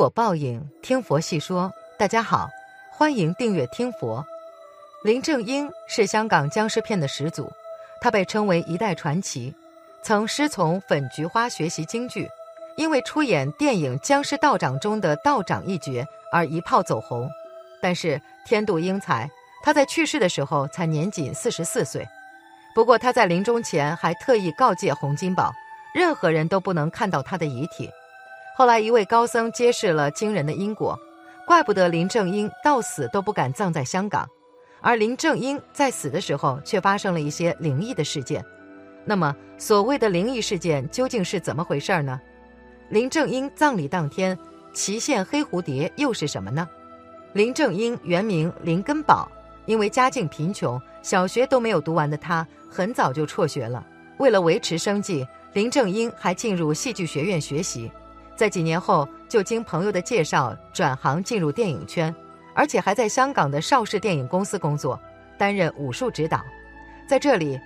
果报应，听佛细说。大家好，欢迎订阅听佛。林正英是香港僵尸片的始祖，他被称为一代传奇，曾师从粉菊花学习京剧，因为出演电影《僵尸道长》中的道长一角而一炮走红。但是天妒英才，他在去世的时候才年仅四十四岁。不过他在临终前还特意告诫洪金宝，任何人都不能看到他的遗体。后来，一位高僧揭示了惊人的因果，怪不得林正英到死都不敢葬在香港，而林正英在死的时候却发生了一些灵异的事件。那么，所谓的灵异事件究竟是怎么回事呢？林正英葬礼当天，祁县黑蝴蝶又是什么呢？林正英原名林根宝，因为家境贫穷，小学都没有读完的他，很早就辍学了。为了维持生计，林正英还进入戏剧学院学习。在几年后，就经朋友的介绍转行进入电影圈，而且还在香港的邵氏电影公司工作，担任武术指导。在这里，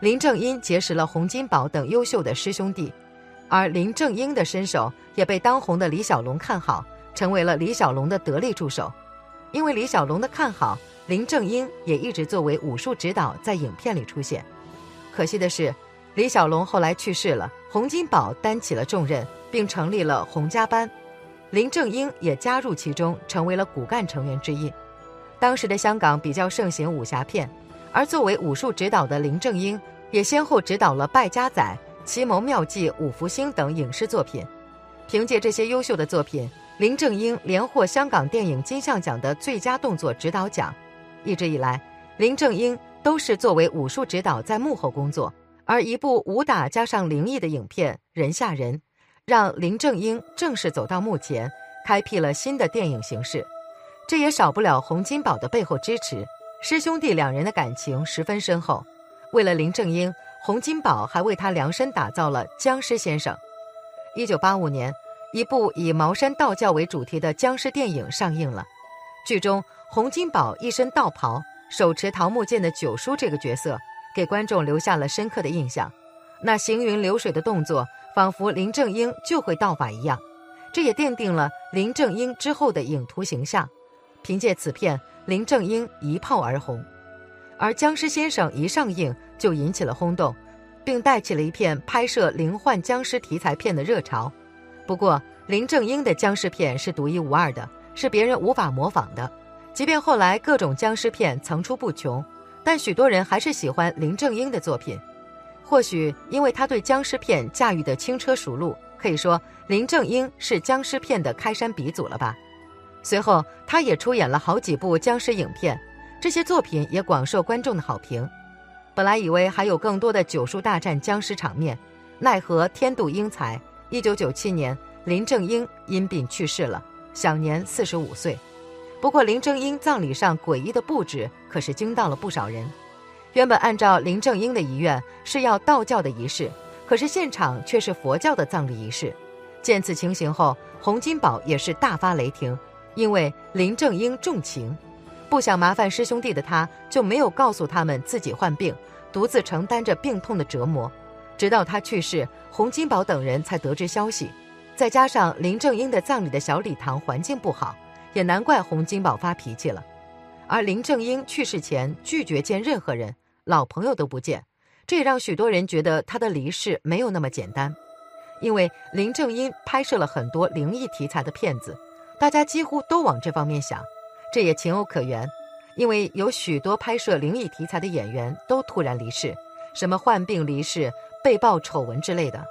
林正英结识了洪金宝等优秀的师兄弟，而林正英的身手也被当红的李小龙看好，成为了李小龙的得力助手。因为李小龙的看好，林正英也一直作为武术指导在影片里出现。可惜的是，李小龙后来去世了，洪金宝担起了重任。并成立了洪家班，林正英也加入其中，成为了骨干成员之一。当时的香港比较盛行武侠片，而作为武术指导的林正英也先后指导了《败家仔》《奇谋妙计》《五福星》等影视作品。凭借这些优秀的作品，林正英连获香港电影金像奖的最佳动作指导奖。一直以来，林正英都是作为武术指导在幕后工作，而一部武打加上灵异的影片《人吓人》。让林正英正式走到幕前，开辟了新的电影形式。这也少不了洪金宝的背后支持，师兄弟两人的感情十分深厚。为了林正英，洪金宝还为他量身打造了《僵尸先生》。一九八五年，一部以茅山道教为主题的僵尸电影上映了。剧中，洪金宝一身道袍，手持桃木剑的九叔这个角色，给观众留下了深刻的印象。那行云流水的动作。仿佛林正英就会道法一样，这也奠定了林正英之后的影图形象。凭借此片，林正英一炮而红，而《僵尸先生》一上映就引起了轰动，并带起了一片拍摄灵幻僵尸题材片的热潮。不过，林正英的僵尸片是独一无二的，是别人无法模仿的。即便后来各种僵尸片层出不穷，但许多人还是喜欢林正英的作品。或许因为他对僵尸片驾驭的轻车熟路，可以说林正英是僵尸片的开山鼻祖了吧。随后，他也出演了好几部僵尸影片，这些作品也广受观众的好评。本来以为还有更多的九叔大战僵尸场面，奈何天妒英才。一九九七年，林正英因病去世了，享年四十五岁。不过，林正英葬礼上诡异的布置可是惊到了不少人。原本按照林正英的遗愿是要道教的仪式，可是现场却是佛教的葬礼仪式。见此情形后，洪金宝也是大发雷霆，因为林正英重情，不想麻烦师兄弟的他，就没有告诉他们自己患病，独自承担着病痛的折磨。直到他去世，洪金宝等人才得知消息。再加上林正英的葬礼的小礼堂环境不好，也难怪洪金宝发脾气了。而林正英去世前拒绝见任何人。老朋友都不见，这也让许多人觉得他的离世没有那么简单。因为林正英拍摄了很多灵异题材的片子，大家几乎都往这方面想，这也情有可原。因为有许多拍摄灵异题材的演员都突然离世，什么患病离世、被曝丑闻之类的。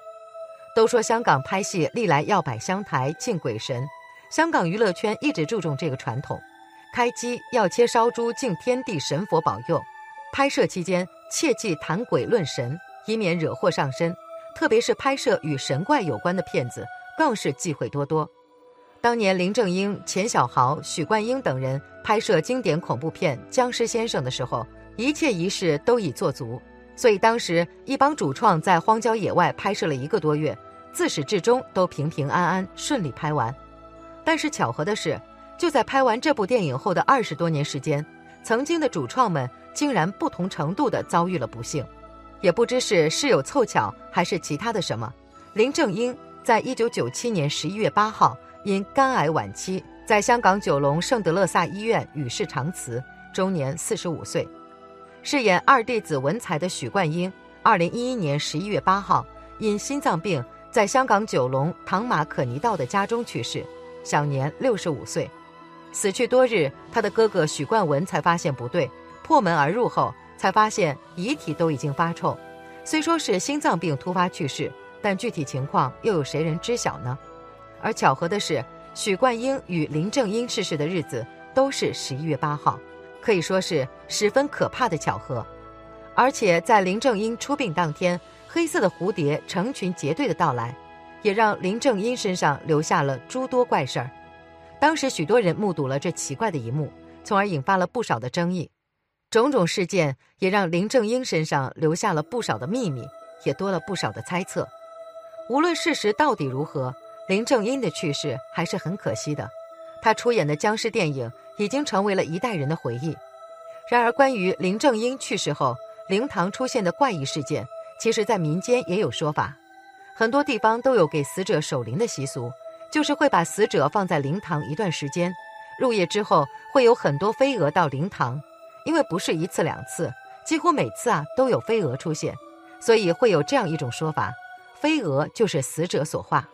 都说香港拍戏历来要摆香台敬鬼神，香港娱乐圈一直注重这个传统，开机要切烧猪敬天地神佛保佑。拍摄期间切忌谈鬼论神，以免惹祸上身。特别是拍摄与神怪有关的片子，更是忌讳多多。当年林正英、钱小豪、许冠英等人拍摄经典恐怖片《僵尸先生》的时候，一切仪式都已做足，所以当时一帮主创在荒郊野外拍摄了一个多月，自始至终都平平安安、顺利拍完。但是巧合的是，就在拍完这部电影后的二十多年时间，曾经的主创们。竟然不同程度的遭遇了不幸，也不知是事有凑巧还是其他的什么。林正英在一九九七年十一月八号因肝癌晚期，在香港九龙圣德勒萨医院与世长辞，终年四十五岁。饰演二弟子文才的许冠英，二零一一年十一月八号因心脏病在香港九龙唐马可尼道的家中去世，享年六十五岁。死去多日，他的哥哥许冠文才发现不对，破门而入后才发现遗体都已经发臭。虽说是心脏病突发去世，但具体情况又有谁人知晓呢？而巧合的是，许冠英与林正英逝世的日子都是十一月八号。可以说是十分可怕的巧合，而且在林正英出殡当天，黑色的蝴蝶成群结队的到来，也让林正英身上留下了诸多怪事儿。当时许多人目睹了这奇怪的一幕，从而引发了不少的争议。种种事件也让林正英身上留下了不少的秘密，也多了不少的猜测。无论事实到底如何，林正英的去世还是很可惜的。他出演的僵尸电影。已经成为了一代人的回忆。然而，关于林正英去世后灵堂出现的怪异事件，其实，在民间也有说法。很多地方都有给死者守灵的习俗，就是会把死者放在灵堂一段时间。入夜之后，会有很多飞蛾到灵堂，因为不是一次两次，几乎每次啊都有飞蛾出现，所以会有这样一种说法：飞蛾就是死者所化。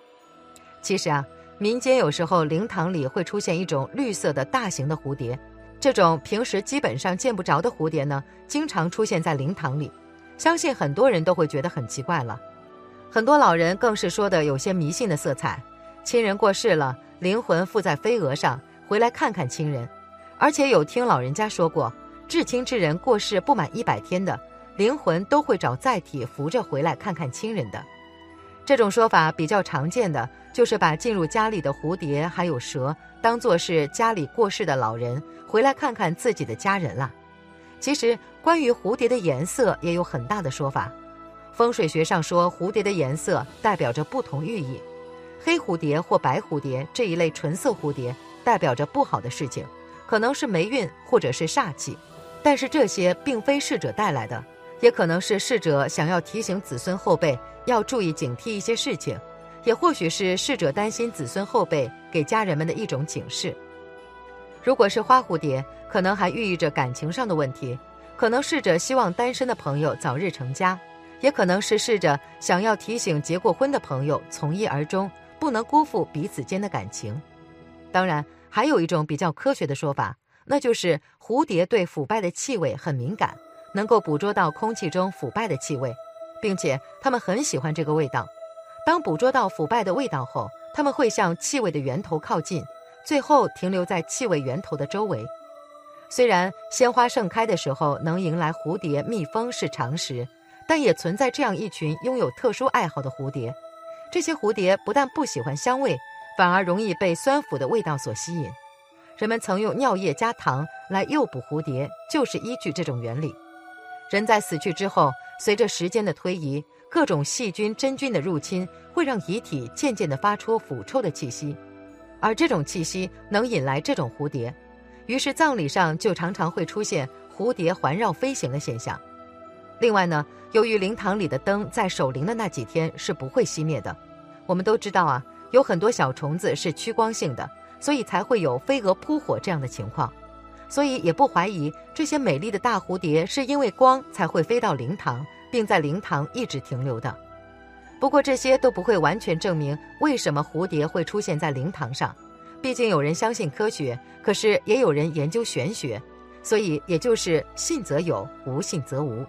其实啊。民间有时候灵堂里会出现一种绿色的大型的蝴蝶，这种平时基本上见不着的蝴蝶呢，经常出现在灵堂里，相信很多人都会觉得很奇怪了。很多老人更是说的有些迷信的色彩，亲人过世了，灵魂附在飞蛾上，回来看看亲人，而且有听老人家说过，至亲之人过世不满一百天的，灵魂都会找载体扶着回来看看亲人的。这种说法比较常见的就是把进入家里的蝴蝶还有蛇当做是家里过世的老人回来看看自己的家人了。其实关于蝴蝶的颜色也有很大的说法。风水学上说，蝴蝶的颜色代表着不同寓意。黑蝴蝶或白蝴蝶这一类纯色蝴蝶代表着不好的事情，可能是霉运或者是煞气。但是这些并非逝者带来的，也可能是逝者想要提醒子孙后辈。要注意警惕一些事情，也或许是逝者担心子孙后辈给家人们的一种警示。如果是花蝴蝶，可能还寓意着感情上的问题，可能逝者希望单身的朋友早日成家，也可能是逝者想要提醒结过婚的朋友从一而终，不能辜负彼此间的感情。当然，还有一种比较科学的说法，那就是蝴蝶对腐败的气味很敏感，能够捕捉到空气中腐败的气味。并且它们很喜欢这个味道。当捕捉到腐败的味道后，他们会向气味的源头靠近，最后停留在气味源头的周围。虽然鲜花盛开的时候能迎来蝴蝶、蜜蜂是常识，但也存在这样一群拥有特殊爱好的蝴蝶。这些蝴蝶不但不喜欢香味，反而容易被酸腐的味道所吸引。人们曾用尿液加糖来诱捕蝴蝶，就是依据这种原理。人在死去之后。随着时间的推移，各种细菌、真菌的入侵会让遗体渐渐地发出腐臭的气息，而这种气息能引来这种蝴蝶，于是葬礼上就常常会出现蝴蝶环绕飞行的现象。另外呢，由于灵堂里的灯在守灵的那几天是不会熄灭的，我们都知道啊，有很多小虫子是趋光性的，所以才会有飞蛾扑火这样的情况。所以也不怀疑这些美丽的大蝴蝶是因为光才会飞到灵堂，并在灵堂一直停留的。不过这些都不会完全证明为什么蝴蝶会出现在灵堂上，毕竟有人相信科学，可是也有人研究玄学，所以也就是信则有，无信则无。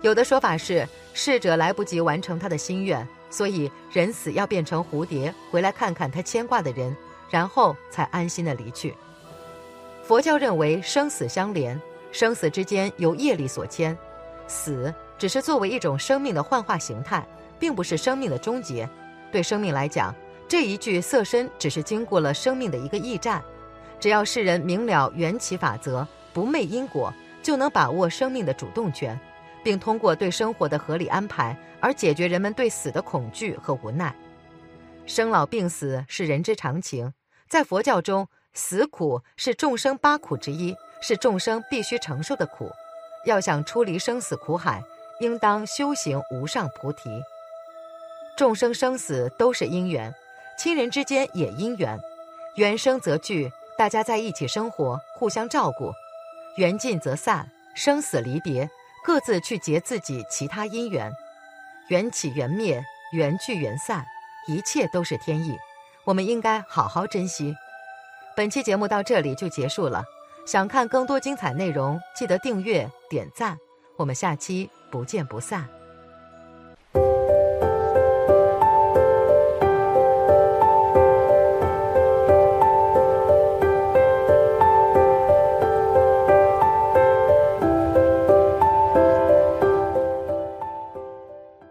有的说法是逝者来不及完成他的心愿，所以人死要变成蝴蝶回来看看他牵挂的人，然后才安心的离去。佛教认为生死相连，生死之间由业力所牵，死只是作为一种生命的幻化形态，并不是生命的终结。对生命来讲，这一具色身只是经过了生命的一个驿站。只要世人明了缘起法则，不昧因果，就能把握生命的主动权，并通过对生活的合理安排而解决人们对死的恐惧和无奈。生老病死是人之常情，在佛教中。死苦是众生八苦之一，是众生必须承受的苦。要想出离生死苦海，应当修行无上菩提。众生生死都是因缘，亲人之间也因缘，缘生则聚，大家在一起生活，互相照顾；缘尽则散，生死离别，各自去结自己其他因缘。缘起缘灭，缘聚缘散，一切都是天意，我们应该好好珍惜。本期节目到这里就结束了，想看更多精彩内容，记得订阅点赞，我们下期不见不散。